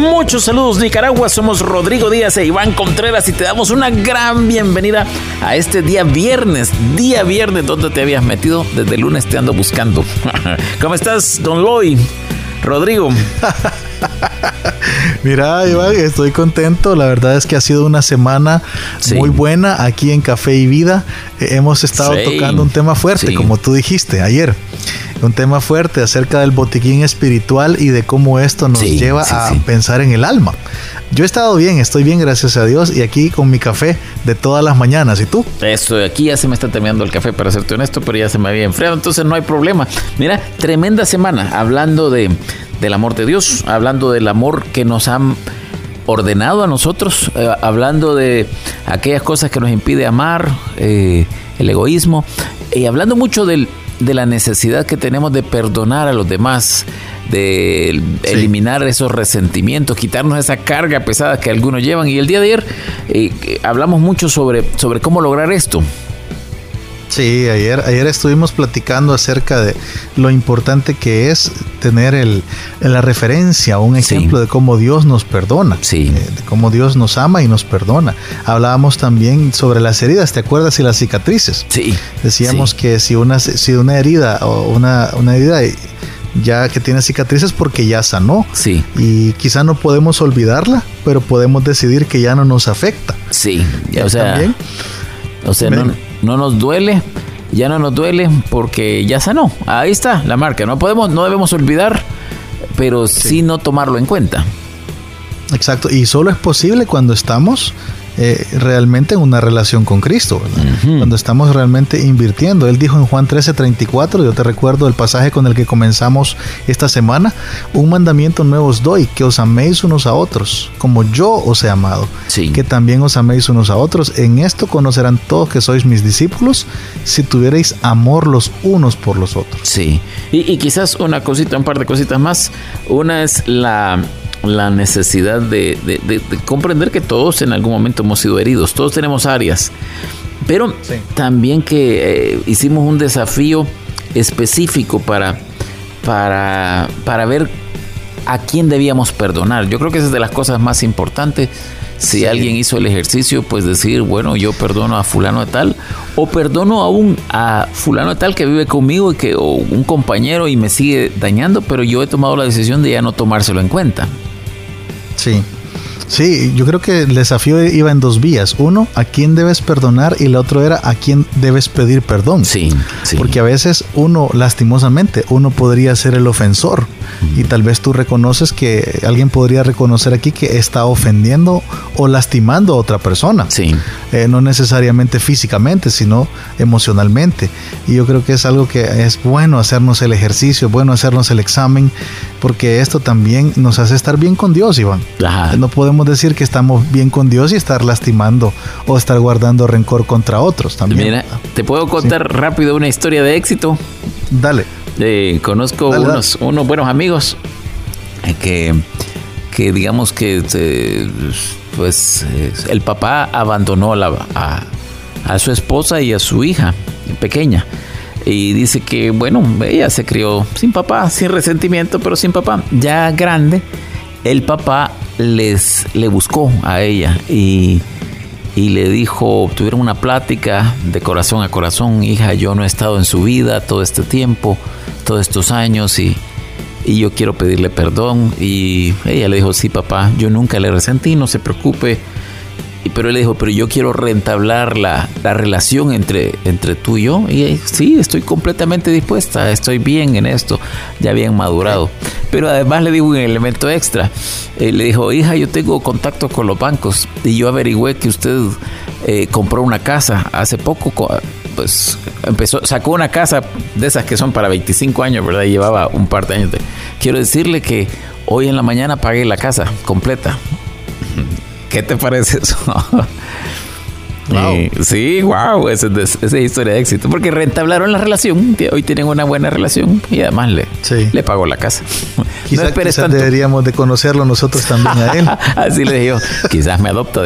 Muchos saludos Nicaragua, somos Rodrigo Díaz e Iván Contreras y te damos una gran bienvenida a este día viernes, día viernes donde te habías metido, desde el lunes te ando buscando. ¿Cómo estás, don Loy? Rodrigo. Mira, Iván, estoy contento. La verdad es que ha sido una semana muy buena aquí en Café y Vida. Hemos estado tocando un tema fuerte, como tú dijiste ayer un tema fuerte acerca del botiquín espiritual y de cómo esto nos lleva a pensar en el alma. Yo he estado bien, estoy bien, gracias a Dios, y aquí con mi café de todas las mañanas. ¿Y tú? Eso, aquí ya se me está terminando el café, para serte honesto, pero ya se me había enfriado, entonces no hay problema. Mira, tremenda semana hablando de, del amor de Dios, hablando del amor que nos han ordenado a nosotros, eh, hablando de aquellas cosas que nos impide amar, eh, el egoísmo, y hablando mucho del de la necesidad que tenemos de perdonar a los demás, de eliminar esos resentimientos, quitarnos esa carga pesada que algunos llevan. Y el día de ayer eh, eh, hablamos mucho sobre, sobre cómo lograr esto. Sí, ayer, ayer estuvimos platicando acerca de lo importante que es tener el, la referencia, un ejemplo de cómo Dios nos perdona, sí. Eh, de cómo Dios nos ama y nos perdona. Hablábamos también sobre las heridas, ¿te acuerdas? Y las cicatrices. Sí. Decíamos que si una, si una herida o una, una herida ya que tiene cicatrices porque ya sanó. Sí. Y quizá no podemos olvidarla, pero podemos decidir que ya no nos afecta. Sí. O sea, ¿También? o sea, no, no nos duele, ya no nos duele porque ya sanó. Ahí está la marca. No podemos, no debemos olvidar, pero sí, no tomarlo en cuenta. Exacto, y solo es posible cuando estamos eh, realmente en una relación con Cristo, cuando estamos realmente invirtiendo. Él dijo en Juan 13:34, yo te recuerdo el pasaje con el que comenzamos esta semana, un mandamiento nuevo os doy, que os améis unos a otros, como yo os he amado, que también os améis unos a otros. En esto conocerán todos que sois mis discípulos, si tuvierais amor los unos por los otros. Sí, y, y quizás una cosita, un par de cositas más. Una es la la necesidad de, comprender que todos en algún momento hemos sido heridos, todos tenemos áreas, pero también que eh, hicimos un desafío específico para, para, para ver a quién debíamos perdonar. Yo creo que esa es de las cosas más importantes. Si alguien hizo el ejercicio, pues decir, bueno, yo perdono a fulano de tal, o perdono aún a fulano de tal que vive conmigo y que, o un compañero y me sigue dañando, pero yo he tomado la decisión de ya no tomárselo en cuenta. Sí. Sí, yo creo que el desafío iba en dos vías. Uno, a quién debes perdonar y el otro era a quién debes pedir perdón. Sí, sí. Porque a veces uno, lastimosamente, uno podría ser el ofensor y tal vez tú reconoces que alguien podría reconocer aquí que está ofendiendo o lastimando a otra persona. Sí. Eh, no necesariamente físicamente, sino emocionalmente. Y yo creo que es algo que es bueno hacernos el ejercicio, bueno hacernos el examen, porque esto también nos hace estar bien con Dios, Iván. No podemos decir que estamos bien con Dios y estar lastimando o estar guardando rencor contra otros también. Mira, te puedo contar rápido una historia de éxito. Dale. Eh, conozco unos, unos buenos amigos eh, que, que digamos que eh, pues el papá abandonó a, a, su esposa y a su hija pequeña. Y dice que, bueno, ella se crió sin papá, sin resentimiento, pero sin papá. Ya grande, el papá les le buscó a ella y y le dijo, tuvieron una plática de corazón a corazón, hija, yo no he estado en su vida todo este tiempo, todos estos años y, y yo quiero pedirle perdón. Y ella le dijo, sí, papá, yo nunca le resentí, no se preocupe, pero él le dijo, pero yo quiero rentablar la, la, relación entre, entre tú y yo. Y sí, estoy completamente dispuesta, estoy bien en esto, ya bien madurado. Pero además le digo un elemento extra. Eh, le dijo, hija, yo tengo contacto con los bancos y yo averigüé que usted eh, compró una casa hace poco. Pues empezó, sacó una casa de esas que son para 25 años, ¿verdad? Y llevaba un par de años. Quiero decirle que hoy en la mañana pagué la casa completa. ¿Qué te parece eso? sí, wow, esa, es historia de éxito. Porque rentablaron la relación, hoy tienen una buena relación y además le, le pagó la casa. Quizás, deberíamos de conocerlo nosotros también a él. Así le digo, quizás me adopta.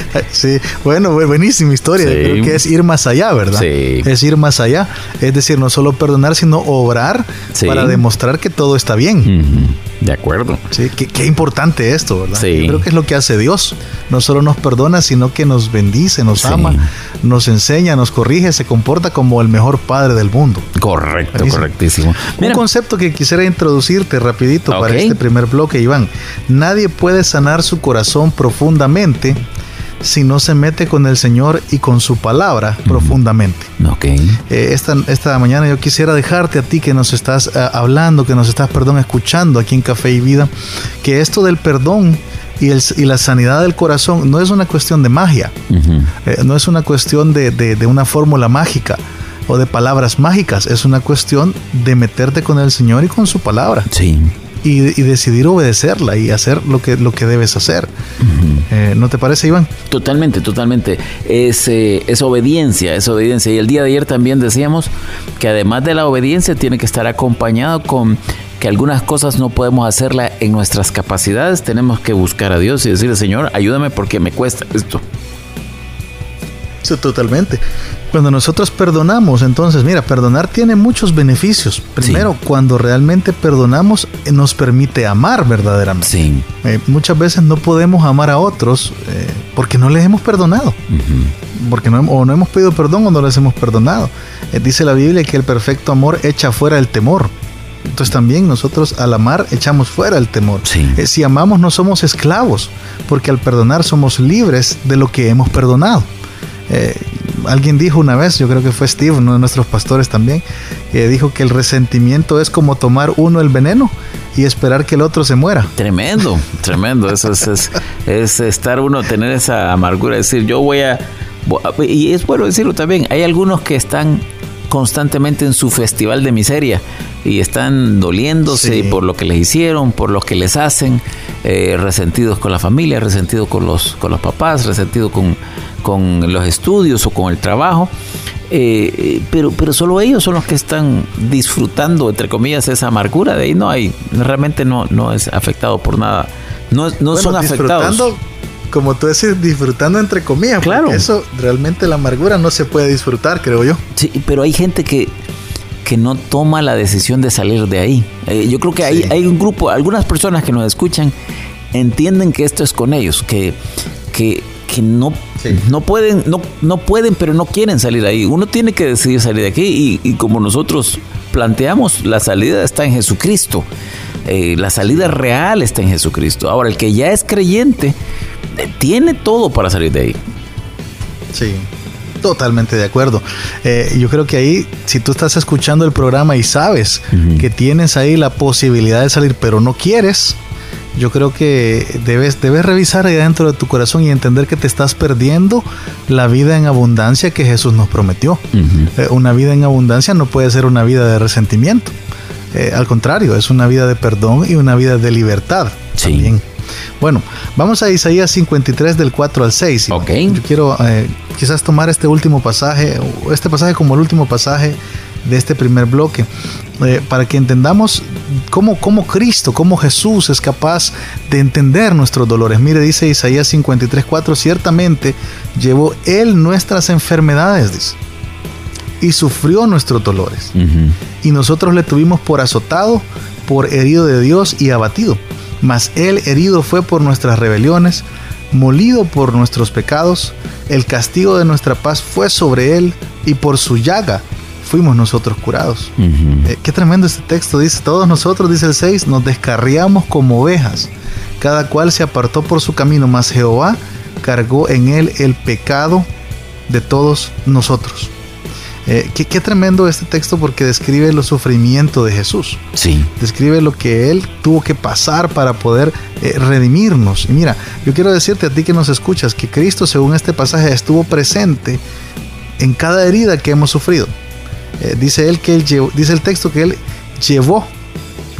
Sí, bueno, buenísima historia. Creo que es ir más allá, ¿verdad? Sí. Es ir más allá. Es decir, no solo perdonar, sino obrar para demostrar que todo está bien. De acuerdo. Sí, qué, importante esto, ¿verdad? Sí. creo que es lo que hace Dios. No solo nos perdona, sino que nos bendice, nos ama, nos enseña, nos corrige, se comporta como el mejor padre del mundo. Correcto, correctísimo. Un concepto que quisiera introducirte rapidito para este primer bloque, Iván. Nadie puede sanar su corazón profundamente si no se mete con el Señor y con su palabra profundamente. Ok. Eh, esta, esta mañana yo quisiera dejarte a ti que nos estás eh, hablando, que nos estás, perdón, escuchando aquí en Café y Vida, que esto del perdón y, el, y, la sanidad del corazón no es una cuestión de magia, eh, no es una cuestión de, de, de una fórmula mágica o de palabras mágicas, es una cuestión de meterte con el Señor y con su palabra. Sí y, decidir obedecerla y hacer lo que, lo que debes hacer. Eh, ¿No te parece, Iván? Totalmente, totalmente. Es, eh, es obediencia, es obediencia. Y el día de ayer también decíamos que además de la obediencia tiene que estar acompañado con que algunas cosas no podemos hacerla en nuestras capacidades, tenemos que buscar a Dios y decirle, Señor, ayúdame porque me cuesta esto. Sí, totalmente. Cuando nosotros perdonamos, entonces, mira, perdonar tiene muchos beneficios. Primero, cuando realmente perdonamos, eh, nos permite amar verdaderamente. Sí. Eh, muchas veces no podemos amar a otros eh, porque no les hemos perdonado. Porque no, o no hemos pedido perdón o no les hemos perdonado. dice la Biblia que el perfecto amor echa fuera el temor. Entonces también nosotros al amar echamos fuera el temor. Sí. si amamos no somos esclavos, porque al perdonar somos libres de lo que hemos perdonado. Eh, alguien dijo una vez, yo creo que fue Steve, uno de nuestros pastores también, que dijo que el resentimiento es como tomar uno el veneno y esperar que el otro se muera. Tremendo, tremendo. Eso es, es, estar uno, tener esa amargura, decir, yo voy a... Y es bueno decirlo también, hay algunos que están constantemente en su festival de miseria y están doliéndose por lo que les hicieron, por lo que les hacen, eh, resentidos con la familia, resentidos con los, con los papás, resentidos con, con los estudios o con el trabajo. Eh, pero, pero solo ellos son los que están disfrutando, entre comillas, esa amargura. De ahí no hay, realmente no, no es afectado por nada. No, no son afectados. Como tú decís, disfrutando entre comillas. Claro. Eso realmente la amargura no se puede disfrutar, creo yo. Sí, pero hay gente que, que no toma la decisión de salir de ahí. Eh, yo creo que hay, hay un grupo, algunas personas que nos escuchan entienden que esto es con ellos, que, que, que no, no, pueden, no, no pueden, pero no quieren salir ahí. Uno tiene que decidir salir de aquí y, como nosotros planteamos, la salida está en Jesucristo. Eh, la salida real está en Jesucristo. Ahora, el que ya es creyente eh, tiene todo para salir de ahí. Sí, Totalmente de acuerdo. Eh, yo creo que ahí, si tú estás escuchando el programa y sabes que tienes ahí la posibilidad de salir, pero no quieres, yo creo que debes, debes revisar ahí dentro de tu corazón y entender que te estás perdiendo la vida en abundancia que Jesús nos prometió. Eh, una vida en abundancia no puede ser una vida de resentimiento. Eh, al contrario, es una vida de perdón y una vida de libertad. Sí. Bueno, vamos a Isaías 53 del 4 al 6. Ok. Yo quiero eh, quizás tomar este último pasaje, este pasaje como el último pasaje de este primer bloque, eh, para que entendamos cómo, cómo Cristo, cómo Jesús es capaz de entender nuestros dolores. Mire, dice Isaías 53, 4, ciertamente llevó Él nuestras enfermedades, dice, y sufrió nuestros dolores. Y nosotros le tuvimos por azotado, por herido de Dios y abatido mas él herido fue por nuestras rebeliones, molido por nuestros pecados, el castigo de nuestra paz fue sobre él, y por su llaga fuimos nosotros curados. Eh, qué tremendo este texto, dice, todos nosotros, dice el 6, nos descarriamos como ovejas, cada cual se apartó por su camino, mas Jehová cargó en él el pecado de todos nosotros. Eh, qué, tremendo este texto porque describe los sufrimientos de Jesús. Sí. Describe lo que Él tuvo que pasar para poder eh, redimirnos. Y mira, yo quiero decirte a ti que nos escuchas que Cristo, según este pasaje, estuvo presente en cada herida que hemos sufrido. Eh, dice él que él dice el texto que él llevó,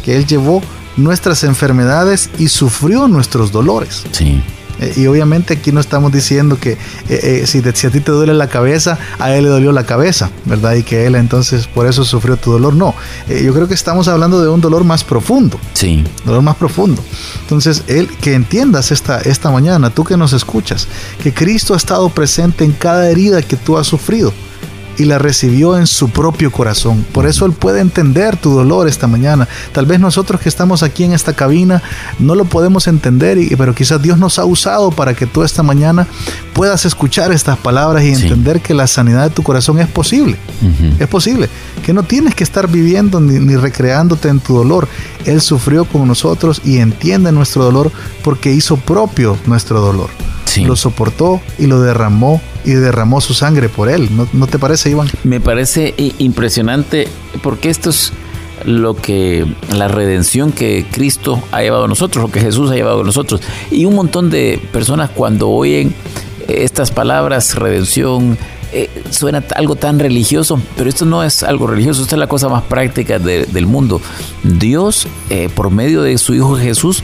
que él llevó nuestras enfermedades y sufrió nuestros dolores. Sí. Eh, y obviamente aquí no estamos diciendo que eh, si, si, a ti te duele la cabeza, a él le dolió la cabeza, ¿verdad? Y que él entonces por eso sufrió tu dolor. No, yo creo que estamos hablando de un dolor más profundo. Sí. Dolor más profundo. Entonces, él, que entiendas esta, esta mañana, tú que nos escuchas, que Cristo ha estado presente en cada herida que tú has sufrido y la recibió en su propio corazón. Por eso Él puede entender tu dolor esta mañana. Tal vez nosotros que estamos aquí en esta cabina no lo podemos entender, pero quizás Dios nos ha usado para que tú esta mañana puedas escuchar estas palabras y entender que la sanidad de tu corazón es posible. Es posible. Que no tienes que estar viviendo ni, ni recreándote en tu dolor. Él sufrió con nosotros y entiende nuestro dolor porque hizo propio nuestro dolor lo soportó y lo derramó y derramó su sangre por él. ¿No, te parece, Iván? Me parece impresionante porque esto es lo que la redención que Cristo ha llevado a nosotros, lo que Jesús ha llevado a nosotros. Y un montón de personas cuando oyen estas palabras, redención, eh, suena algo tan religioso, pero esto no es algo religioso, esto es la cosa más práctica del mundo. Dios, eh, por medio de su Hijo Jesús,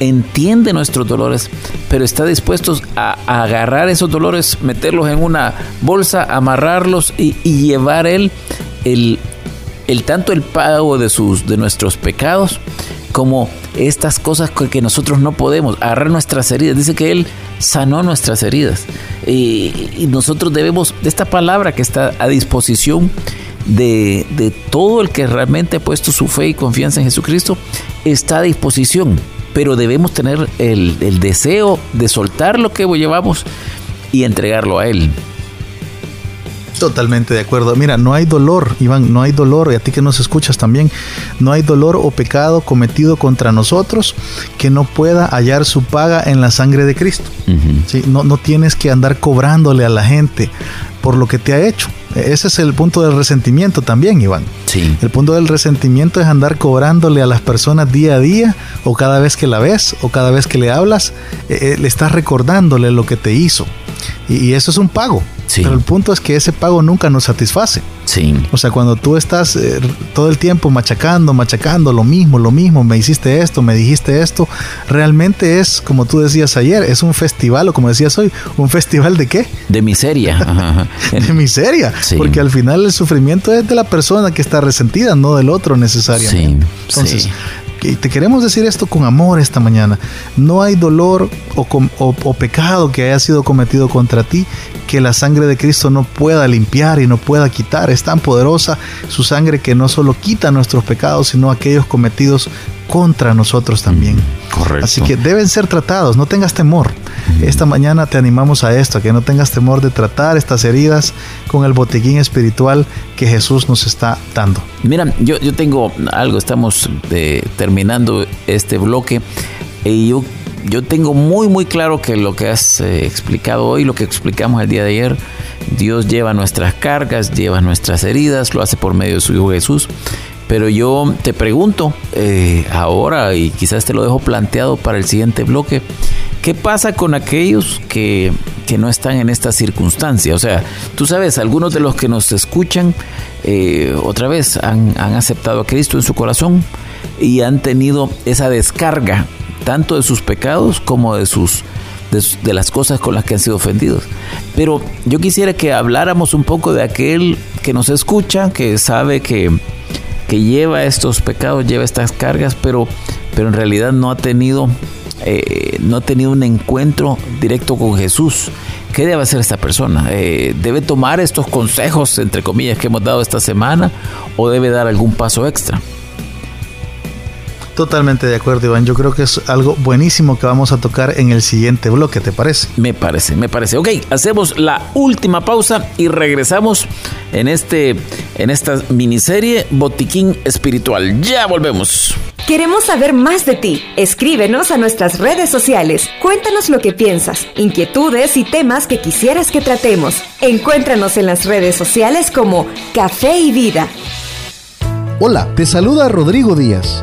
entiende nuestros dolores, pero está dispuesto a, agarrar esos dolores, meterlos en una bolsa, amarrarlos y, llevar él el, el, tanto el pago de, sus, de nuestros pecados como estas cosas que nosotros no podemos, agarrar nuestras heridas. Dice que Él sanó nuestras heridas. Y, nosotros debemos, de esta palabra que está a disposición de, de, todo el que realmente ha puesto su fe y confianza en Jesucristo, está a disposición pero debemos tener el, deseo de soltar lo que llevamos y entregarlo a Él. Totalmente de acuerdo. Mira, no hay dolor, Iván, no hay dolor, y a ti que nos escuchas también, no hay dolor o pecado cometido contra nosotros que no pueda hallar su paga en la sangre de Cristo. no, no tienes que andar cobrándole a la gente por lo que te ha hecho. Ese es el punto del resentimiento también, Iván. Sí. El punto del resentimiento es andar cobrándole a las personas día a día, o cada vez que la ves, o cada vez que le hablas, eh, eh, le estás recordándole lo que te hizo. y eso es un pago. Pero el punto es que ese pago nunca nos satisface. Sí. O sea, cuando tú estás eh, todo el tiempo machacando, machacando lo mismo, lo mismo, me hiciste esto, me dijiste esto, realmente es, como tú decías ayer, es un festival, o como decías hoy, un festival de qué? De miseria. de miseria. Porque al final el sufrimiento es de la persona que está resentida, no del otro necesariamente. Sí. Entonces, te queremos decir esto con amor esta mañana. No hay dolor o, pecado que haya sido cometido contra ti que la sangre de Cristo no pueda limpiar y no pueda quitar. Es tan poderosa su sangre que no solo quita nuestros pecados, sino aquellos cometidos contra nosotros también. Correcto. Así que deben ser tratados, no tengas temor. Esta mañana te animamos a esto, a que no tengas temor de tratar estas heridas con el botiquín espiritual que Jesús nos está dando. Mira, yo, yo tengo algo, estamos eh, terminando este bloque y yo, yo tengo muy muy claro que lo que has eh, explicado hoy, lo que explicamos el día de ayer, Dios lleva nuestras cargas, lleva nuestras heridas, lo hace por medio de su Hijo Jesús. Pero yo te pregunto eh, ahora, y quizás te lo dejo planteado para el siguiente bloque, ¿qué pasa con aquellos que, no están en esta circunstancia? O sea, tú sabes, algunos de los que nos escuchan, eh, otra vez, han, aceptado a Cristo en su corazón y han tenido esa descarga, tanto de sus pecados como de sus de, las cosas con las que han sido ofendidos. Pero yo quisiera que habláramos un poco de aquel que nos escucha, que sabe que, que lleva estos pecados, lleva estas cargas, pero, pero en realidad no ha tenido eh, no ha tenido un encuentro directo con Jesús. ¿Qué debe hacer esta persona? Eh, ¿Debe tomar estos consejos, entre comillas, que hemos dado esta semana o debe dar algún paso extra? Totalmente de acuerdo, Iván. Yo creo que es algo buenísimo que vamos a tocar en el siguiente bloque, ¿te parece? Me parece, me parece. Ok, hacemos la última pausa y regresamos en, este, en esta miniserie Botiquín Espiritual. Ya volvemos. Queremos saber más de ti. Escríbenos a nuestras redes sociales. Cuéntanos lo que piensas, inquietudes y temas que quisieras que tratemos. Encuéntranos en las redes sociales como Café y Vida. Hola, te saluda Rodrigo Díaz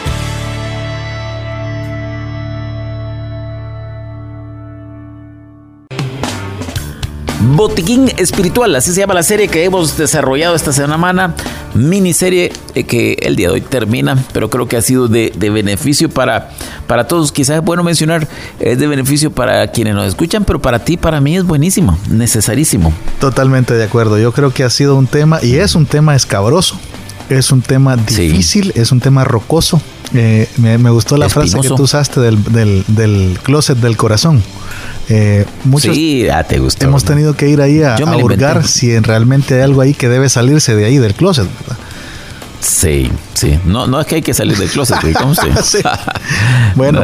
Botiquín Espiritual, así se llama la serie que hemos desarrollado esta semana, miniserie eh, que el día de hoy termina, pero creo que ha sido de, beneficio para, para todos. Quizás es bueno mencionar, es de beneficio para quienes nos escuchan, pero para ti, para mí es buenísimo, necesarísimo. Totalmente de acuerdo, yo creo que ha sido un tema, y es un tema escabroso, es un tema difícil, es un tema rocoso. Eh, me, gustó la frase que tú usaste del, del, del closet del corazón. Eh, muchos sí, ah, te gustó. Hemos tenido que ir ahí a, a hurgar si realmente hay algo ahí que debe salirse de ahí del closet, ¿verdad? Sí, sí. No, no es que hay que salir del closet, ¿cómo bueno,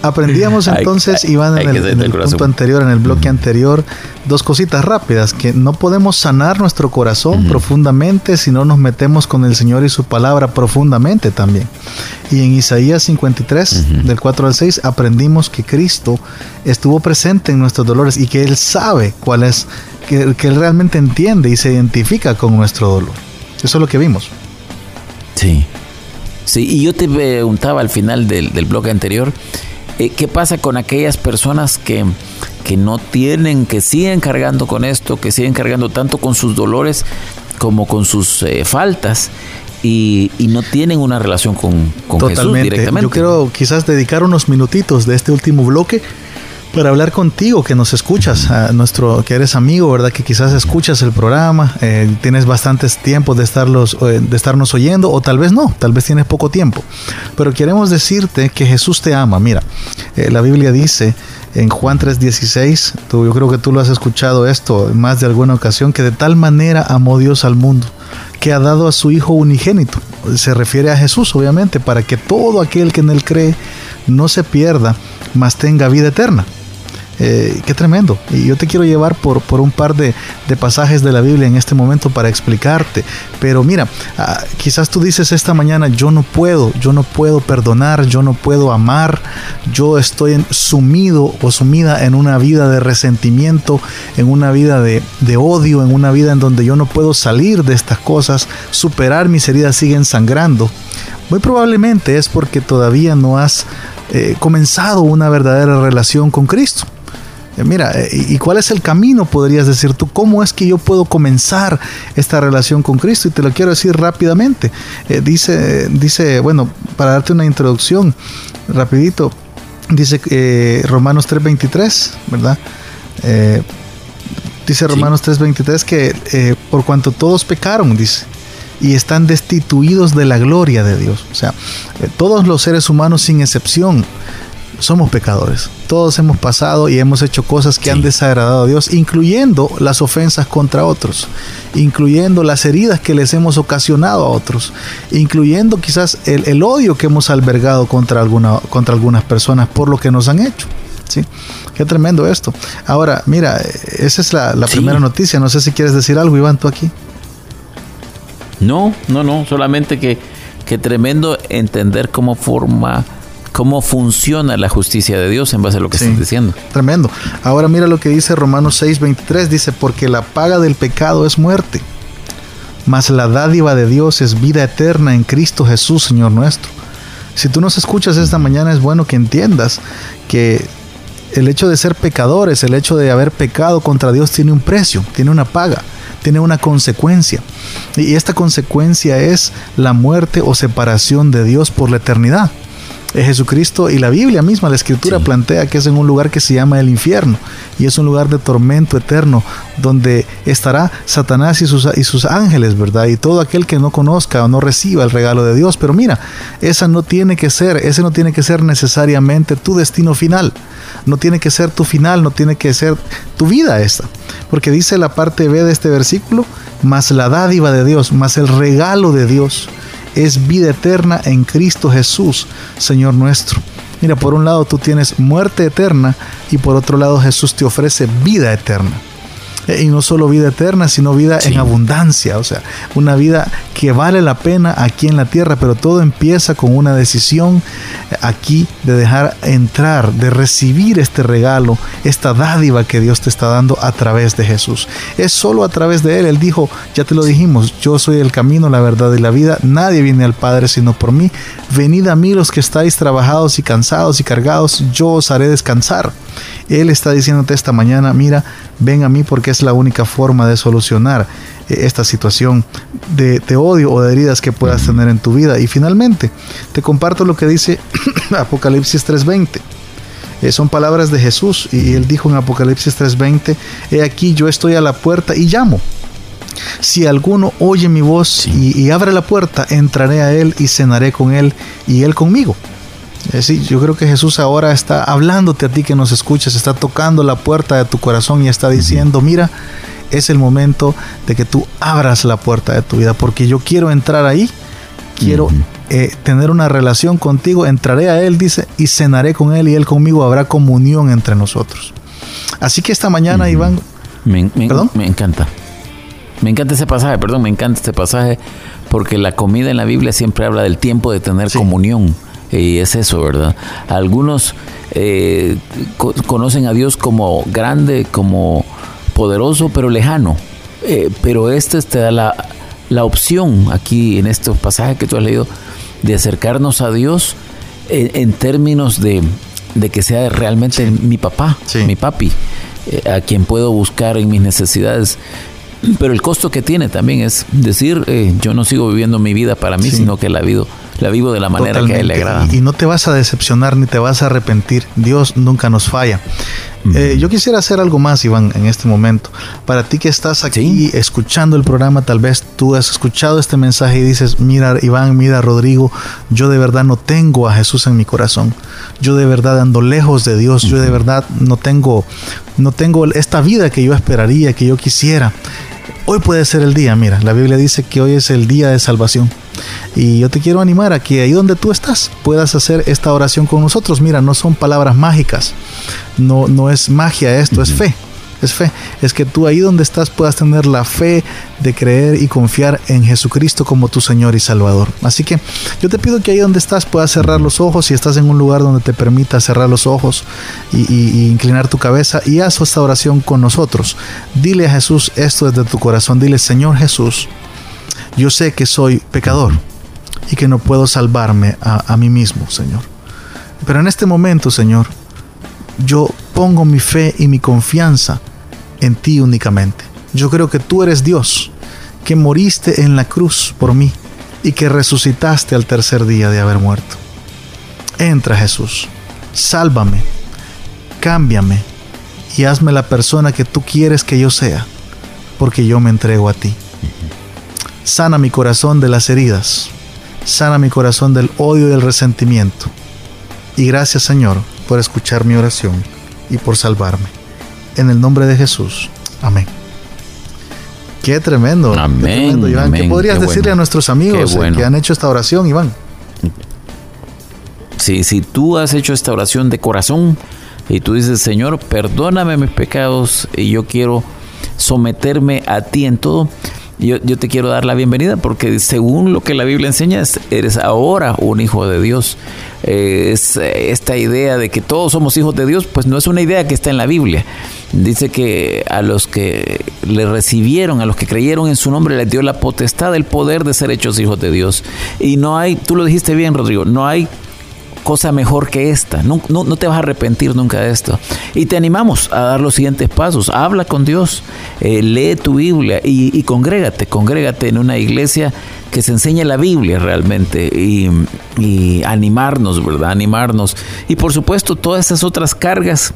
aprendíamos entonces, Iván, en el, punto anterior, en el bloque anterior, dos cositas rápidas, que no podemos sanar nuestro corazón profundamente si no nos metemos con el Señor y su palabra profundamente también. Y en Isaías 53, del 4 al 6, aprendimos que Cristo estuvo presente en nuestros dolores y que Él sabe cuál es, que, que Él realmente entiende y se identifica con nuestro dolor. Eso es lo que vimos. Sí. Sí, y yo te preguntaba al final del, del bloque anterior, eh, ¿qué pasa con aquellas personas que, que no tienen, que siguen cargando con esto, que siguen cargando tanto con sus dolores como con sus eh, faltas? Y, y, no tienen una relación con, con Jesús directamente. Yo quiero quizás dedicar unos minutitos de este último bloque para hablar contigo, que nos escuchas, nuestro, que eres amigo, ¿verdad? Que quizás escuchas el programa, eh, tienes bastantes tiempos de, estarlos, eh, de estarnos oyendo, o tal vez no, tal vez tienes poco tiempo. Pero queremos decirte que Jesús te ama. Mira, eh, la Biblia dice en Juan 3:16, yo creo que tú lo has escuchado esto más de alguna ocasión, que de tal manera amó Dios al mundo que ha dado a su Hijo unigénito. Se refiere a Jesús, obviamente, para que todo aquel que en él cree no se pierda, mas tenga vida eterna. Eh, qué tremendo. Y yo te quiero llevar por, por un par de, pasajes de la Biblia en este momento para explicarte. Pero mira, ah, quizás tú dices esta mañana, yo no puedo, yo no puedo perdonar, yo no puedo amar, yo estoy sumido o sumida en una vida de resentimiento, en una vida de, odio, en una vida en donde yo no puedo salir de estas cosas, superar mis heridas siguen sangrando. Muy probablemente es porque todavía no has eh, comenzado una verdadera relación con Cristo. Eh, mira, eh, ¿y cuál es el camino? Podrías decir tú, ¿cómo es que yo puedo comenzar esta relación con Cristo? Y te lo quiero decir rápidamente. Eh, dice, dice, bueno, para darte una introducción, rapidito, dice Romanos 3.23, ¿verdad? dice Romanos 3.23 que por cuanto todos pecaron, dice, y están destituidos de la gloria de Dios. O sea, todos los seres humanos sin excepción somos pecadores. Todos hemos pasado y hemos hecho cosas que han desagradado a Dios, incluyendo las ofensas contra otros, incluyendo las heridas que les hemos ocasionado a otros, incluyendo quizás el, odio que hemos albergado contra, alguna, contra algunas personas por lo que nos han hecho. ¿sí? Qué tremendo esto. Ahora, mira, esa es la, primera noticia. No sé si quieres decir algo, Iván, tú aquí. No, no, no, solamente que, que tremendo entender cómo forma cómo funciona la justicia de Dios en base a lo que estás diciendo. Tremendo. Ahora mira lo que dice Romanos 6:23, dice, porque la paga del pecado es muerte, mas la dádiva de Dios es vida eterna en Cristo Jesús, Señor nuestro. Si tú nos escuchas esta mañana, es bueno que entiendas que el hecho de ser pecadores, el hecho de haber pecado contra Dios tiene un precio, tiene una paga, tiene una consecuencia. Y esta consecuencia es la muerte o separación de Dios por la eternidad. Jesucristo y la Biblia misma, la escritura plantea que es en un lugar que se llama el infierno y es un lugar de tormento eterno donde estará Satanás y sus, y sus ángeles, ¿verdad? Y todo aquel que no conozca o no reciba el regalo de Dios. Pero mira, esa no tiene que ser, ese no tiene que ser necesariamente tu destino final. No tiene que ser tu final, no tiene que ser tu vida esta. Porque dice la parte B de este versículo, más la dádiva de Dios, más el regalo de Dios es vida eterna en Cristo Jesús, Señor nuestro. Mira, por un lado tú tienes muerte eterna y por otro lado Jesús te ofrece vida eterna. Eh, y no solo vida eterna, sino vida en abundancia. O sea, una vida que vale la pena aquí en la tierra, pero todo empieza con una decisión aquí de dejar entrar, de recibir este regalo, esta dádiva que Dios te está dando a través de Jesús. Es solo a través de Él. Él dijo, ya te lo dijimos, yo soy el camino, la verdad y la vida. Nadie viene al Padre sino por mí. Venid a mí los que estáis trabajados y cansados y cargados, yo os haré descansar. Él está diciéndote esta mañana, mira, ven a mí porque es la única forma de solucionar eh, esta situación de, odio o de heridas que puedas tener en tu vida. Y finalmente, te comparto lo que dice Apocalipsis 3:20. Eh, son palabras de Jesús y él dijo en Apocalipsis 3:20, he aquí yo estoy a la puerta y llamo. Si alguno oye mi voz y, y, abre la puerta, entraré a él y cenaré con él y él conmigo. Es decir, yo creo que Jesús ahora está hablándote a ti que nos escuchas, está tocando la puerta de tu corazón y está diciendo, mira, es el momento de que tú abras la puerta de tu vida, porque yo quiero entrar ahí, quiero eh, tener una relación contigo, entraré a Él, dice, y cenaré con Él y Él conmigo, habrá comunión entre nosotros. Así que esta mañana, Iván... Me, me encanta. Me encanta ese pasaje, perdón, me encanta este pasaje, porque la comida en la Biblia siempre habla del tiempo de tener comunión. Y es eso, ¿verdad? Algunos eh, conocen a Dios como grande, como poderoso, pero lejano. Eh, pero este te da la, la, opción aquí en estos pasajes que tú has leído de acercarnos a Dios en, términos de, de, que sea realmente mi papá, mi papi, eh, a quien puedo buscar en mis necesidades. Pero el costo que tiene también es decir, yo no sigo viviendo mi vida para mí, sino que la vivo la vivo de la manera que a Él le agrada. Y, no te vas a decepcionar ni te vas a arrepentir. Dios nunca nos falla. Eh, yo quisiera hacer algo más, Iván, en este momento. Para ti que estás aquí escuchando el programa, tal vez tú has escuchado este mensaje y dices, mira, Iván, mira, Rodrigo, yo de verdad no tengo a Jesús en mi corazón. Yo de verdad ando lejos de Dios. Yo de verdad no tengo, no tengo esta vida que yo esperaría, que yo quisiera. Hoy puede ser el día, mira, la Biblia dice que hoy es el día de salvación. Y yo te quiero animar a que ahí donde tú estás puedas hacer esta oración con nosotros. Mira, no son palabras mágicas, no, no es magia esto, es fe es fe. Es que tú ahí donde estás puedas tener la fe de creer y confiar en Jesucristo como tu Señor y Salvador. Así que yo te pido que ahí donde estás puedas cerrar los ojos, si estás en un lugar donde te permita cerrar los ojos y, inclinar tu cabeza y haz esta oración con nosotros. Dile a Jesús esto desde tu corazón. Dile, Señor Jesús, yo sé que soy pecador y que no puedo salvarme a, mí mismo, Señor. Pero en este momento, Señor, yo pongo mi fe y mi confianza en ti únicamente. Yo creo que tú eres Dios, que moriste en la cruz por mí y que resucitaste al tercer día de haber muerto. Entra Jesús, sálvame, cámbiame y hazme la persona que tú quieres que yo sea, porque yo me entrego a ti. Sana mi corazón de las heridas, sana mi corazón del odio y del resentimiento. Y gracias Señor por escuchar mi oración y por salvarme. En el nombre de Jesús. Amén. Qué tremendo. Amén. ¿Qué podrías decirle a nuestros amigos eh, que han hecho esta oración, Iván? Sí, si tú has hecho esta oración de corazón y tú dices, Señor, perdóname mis pecados y yo quiero someterme a ti en todo, yo, te quiero dar la bienvenida porque según lo que la Biblia enseña, eres ahora un hijo de Dios. Eh, es eh, esta idea de que todos somos hijos de Dios, pues no es una idea que está en la Biblia. Dice que a los que le recibieron, a los que creyeron en su nombre, les dio la potestad, el poder de ser hechos hijos de Dios. Y no hay, tú lo dijiste bien, Rodrigo, no hay cosa mejor que esta. No, no, te vas a arrepentir nunca de esto. Y te animamos a dar los siguientes pasos. Habla con Dios, eh, lee tu Biblia y, y, congrégate, congrégate en una iglesia que se enseñe la Biblia realmente y, animarnos, ¿verdad? Animarnos. Y por supuesto, todas esas otras cargas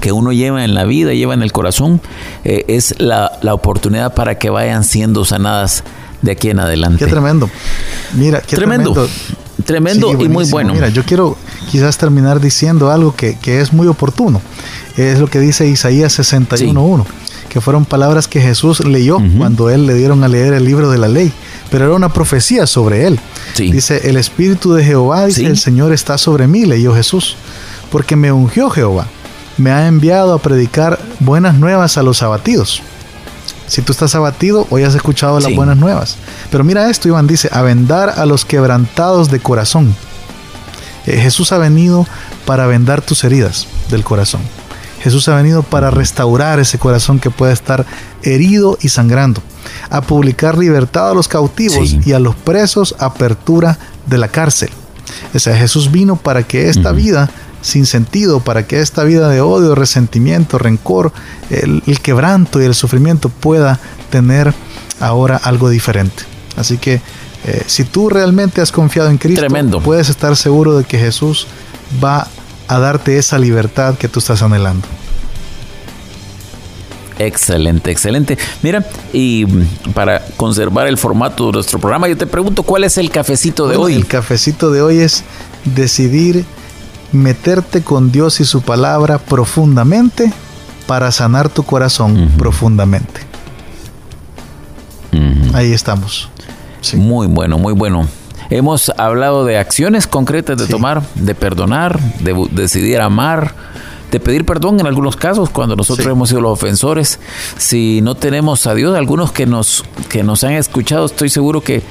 que uno lleva en la vida, lleva en el corazón, eh, es la, la oportunidad para que vayan siendo sanadas de aquí en adelante. Qué tremendo. Mira, qué tremendo. Tremendo, y muy bueno. Mira, yo quiero quizás terminar diciendo algo que, es muy oportuno. Es lo que dice Isaías 61.1, que fueron palabras que Jesús leyó cuando él le dieron a leer el libro de la ley, pero era una profecía sobre él. Dice, el Espíritu de Jehová, dice, el Señor está sobre mí, leyó Jesús, porque me ungió Jehová me ha enviado a predicar buenas nuevas a los abatidos. Si tú estás abatido, hoy has escuchado las buenas nuevas. Pero mira esto, Iván dice, a vendar a los quebrantados de corazón. Eh, Jesús ha venido para vendar tus heridas del corazón. Jesús ha venido para restaurar ese corazón que puede estar herido y sangrando. A publicar libertad a los cautivos y a los presos apertura de la cárcel. O sea, Jesús vino para que esta vida sin sentido, para que esta vida de odio, resentimiento, rencor, el, quebranto y el sufrimiento pueda tener ahora algo diferente. Así que eh, si tú realmente has confiado en Cristo, puedes estar seguro de que Jesús va a darte esa libertad que tú estás anhelando. Excelente, excelente. Mira, y para conservar el formato de nuestro programa, yo te pregunto cuál es el cafecito de hoy. El cafecito de hoy es decidir meterte con Dios y su palabra profundamente para sanar tu corazón profundamente. Ahí estamos. Muy bueno, muy bueno. Hemos hablado de acciones concretas de tomar, de perdonar, de decidir amar, de pedir perdón en algunos casos cuando nosotros hemos sido los ofensores. Si no tenemos a Dios, algunos que nos, que nos han escuchado, estoy seguro que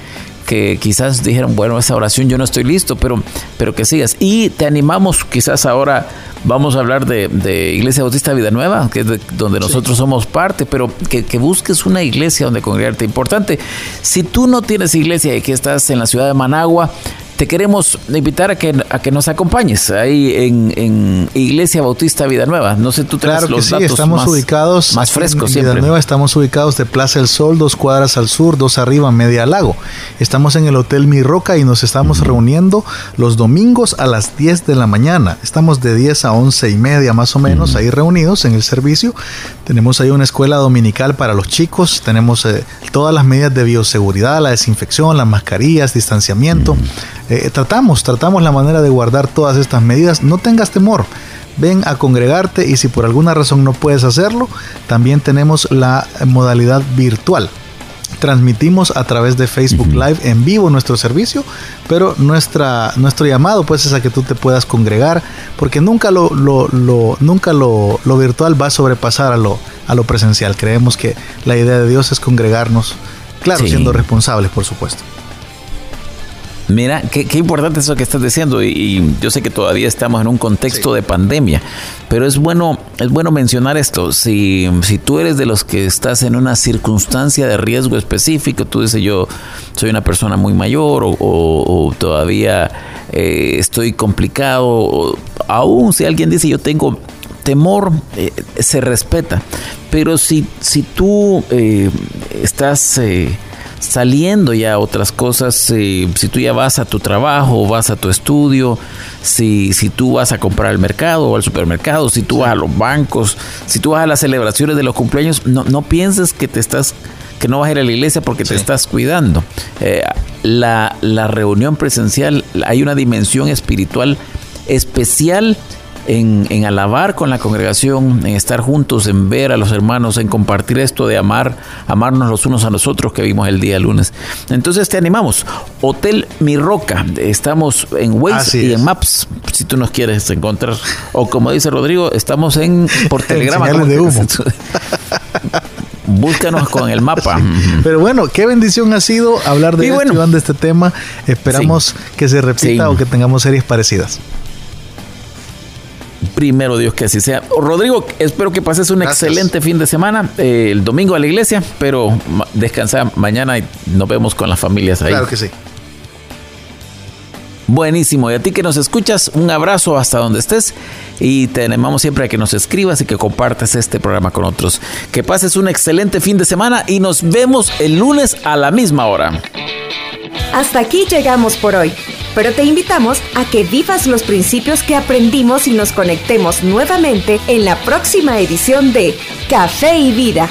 que quizás dijeron, bueno, esa oración yo no estoy listo, pero, pero que sigas. Y te animamos, quizás ahora vamos a hablar de, Iglesia Bautista Vida Nueva, que es donde nosotros somos parte, pero que, que, busques una iglesia donde congregarte. Importante, si tú no tienes iglesia y que estás en la ciudad de Managua, te queremos invitar a que, a que nos acompañes ahí en, Iglesia Bautista Vida Nueva. No sé, tú claro los sí, estamos más, ubicados más frescos en Vida Nueva estamos ubicados de Plaza del Sol, dos cuadras al sur, dos arriba, media lago. Estamos en el Hotel Mi Roca y nos estamos reuniendo los domingos a las 10 de la mañana. Estamos de 10 a 11 y media más o menos ahí reunidos en el servicio. Tenemos ahí una escuela dominical para los chicos, tenemos eh, todas las medidas de bioseguridad, la desinfección, las mascarillas, distanciamiento. Eh, tratamos, tratamos la manera de guardar todas estas medidas. No tengas temor. Ven a congregarte y si por alguna razón no puedes hacerlo, también tenemos la modalidad virtual transmitimos a través de Facebook Live en vivo nuestro servicio, pero nuestra, nuestro llamado pues es a que tú te puedas congregar, porque nunca lo, nunca lo, virtual va a sobrepasar a lo, a lo presencial. Creemos que la idea de Dios es congregarnos, claro, siendo responsables, por supuesto. Mira, qué, importante eso que estás diciendo y, yo sé que todavía estamos en un contexto de pandemia, pero es bueno, es bueno mencionar esto. Si, si tú eres de los que estás en una circunstancia de riesgo específico, tú dices yo soy una persona muy mayor o, todavía eh, estoy complicado, o, aún si alguien dice yo tengo temor, eh, se respeta, pero si, si tú eh, estás saliendo ya otras cosas, eh, si tú ya vas a tu trabajo, vas a tu estudio, si, si tú vas a comprar al mercado o al supermercado, si tú vas a los bancos, si tú vas a las celebraciones de los cumpleaños, no, no pienses que te estás que no vas a ir a la iglesia porque te estás cuidando. Eh, la, la reunión presencial, hay una dimensión espiritual especial en, alabar con la congregación, en estar juntos, en ver a los hermanos, en compartir esto de amar, amarnos los unos a los otros que vimos el día lunes. Entonces te animamos. Hotel Mi Roca, estamos en Waze y en Maps, si tú nos quieres encontrar. O como dice Rodrigo, estamos en por telegrama. de humo. Búscanos con el mapa. Pero bueno, qué bendición ha sido hablar de, de este tema. Esperamos que se repita o que tengamos series parecidas. Primero Dios que así sea. Rodrigo, espero que pases un excelente fin de semana. Eh, el domingo a la iglesia, pero descansa mañana y nos vemos con las familias ahí. Claro que sí. Buenísimo. Y a ti que nos escuchas, un abrazo hasta donde estés. Y te animamos siempre a que nos escribas y que compartas este programa con otros. Que pases un excelente fin de semana y nos vemos el lunes a la misma hora. Hasta aquí llegamos por hoy pero te invitamos a que vivas los principios que aprendimos y nos conectemos nuevamente en la próxima edición de Café y Vida